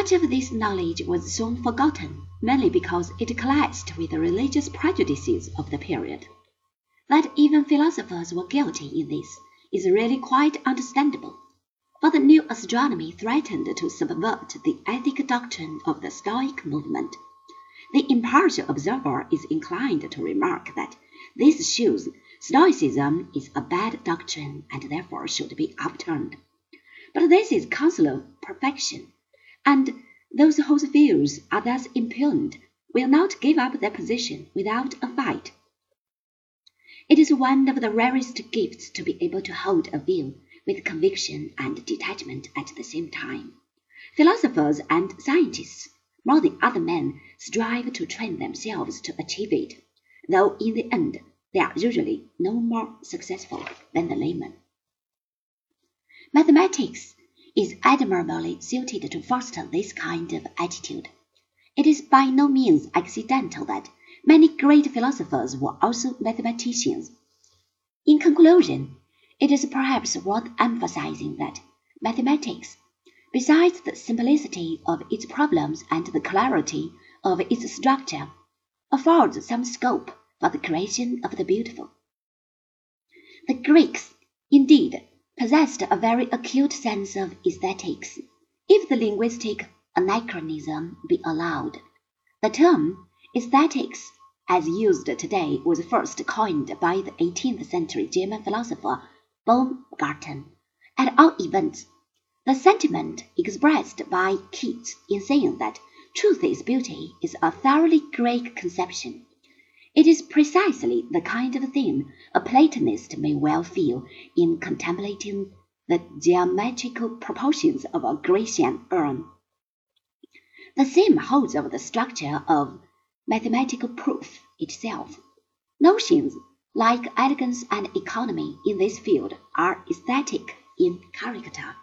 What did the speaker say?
Much of this knowledge was soon forgotten, mainly because it clashed with the religious prejudices of the period. That even philosophers were guilty in this is really quite understandable, for the new astronomy threatened to subvert the ethic doctrine of the Stoic movement. The impartial observer is inclined to remark that this shows Stoicism is a bad doctrine and therefore should be upturned. But this is consular perfection, and those whose views are thus impugned will not give up their position without a fight. It is one of the rarest gifts to be able to hold a view with conviction and detachment at the same time. Philosophers and scientists, more than other men, strive to train themselves to achieve it, though in the end they are usually no more successful than the layman. Mathematics is admirably suited to foster this kind of attitude. It is by no means accidental that many great philosophers were also mathematicians. In conclusion, it is perhaps worth emphasizing that mathematics, besides the simplicity of its problems and the clarity of its structure, affords some scope for the creation of the beautiful. The Greeks, indeed, possessed a very acute sense of aesthetics, if the linguistic anachronism be allowed. The term aesthetics, as used today, was first coined by the 18th century German philosopher Baumgarten. At all events, the sentiment expressed by Keats in saying that truth is beauty is a thoroughly Greek conception. It is precisely the kind of thing a Platonist may well feel in contemplating the geometrical proportions of a Grecian urn. The same holds of the structure of mathematical proof itself. Notions like elegance and economy in this field are aesthetic in character.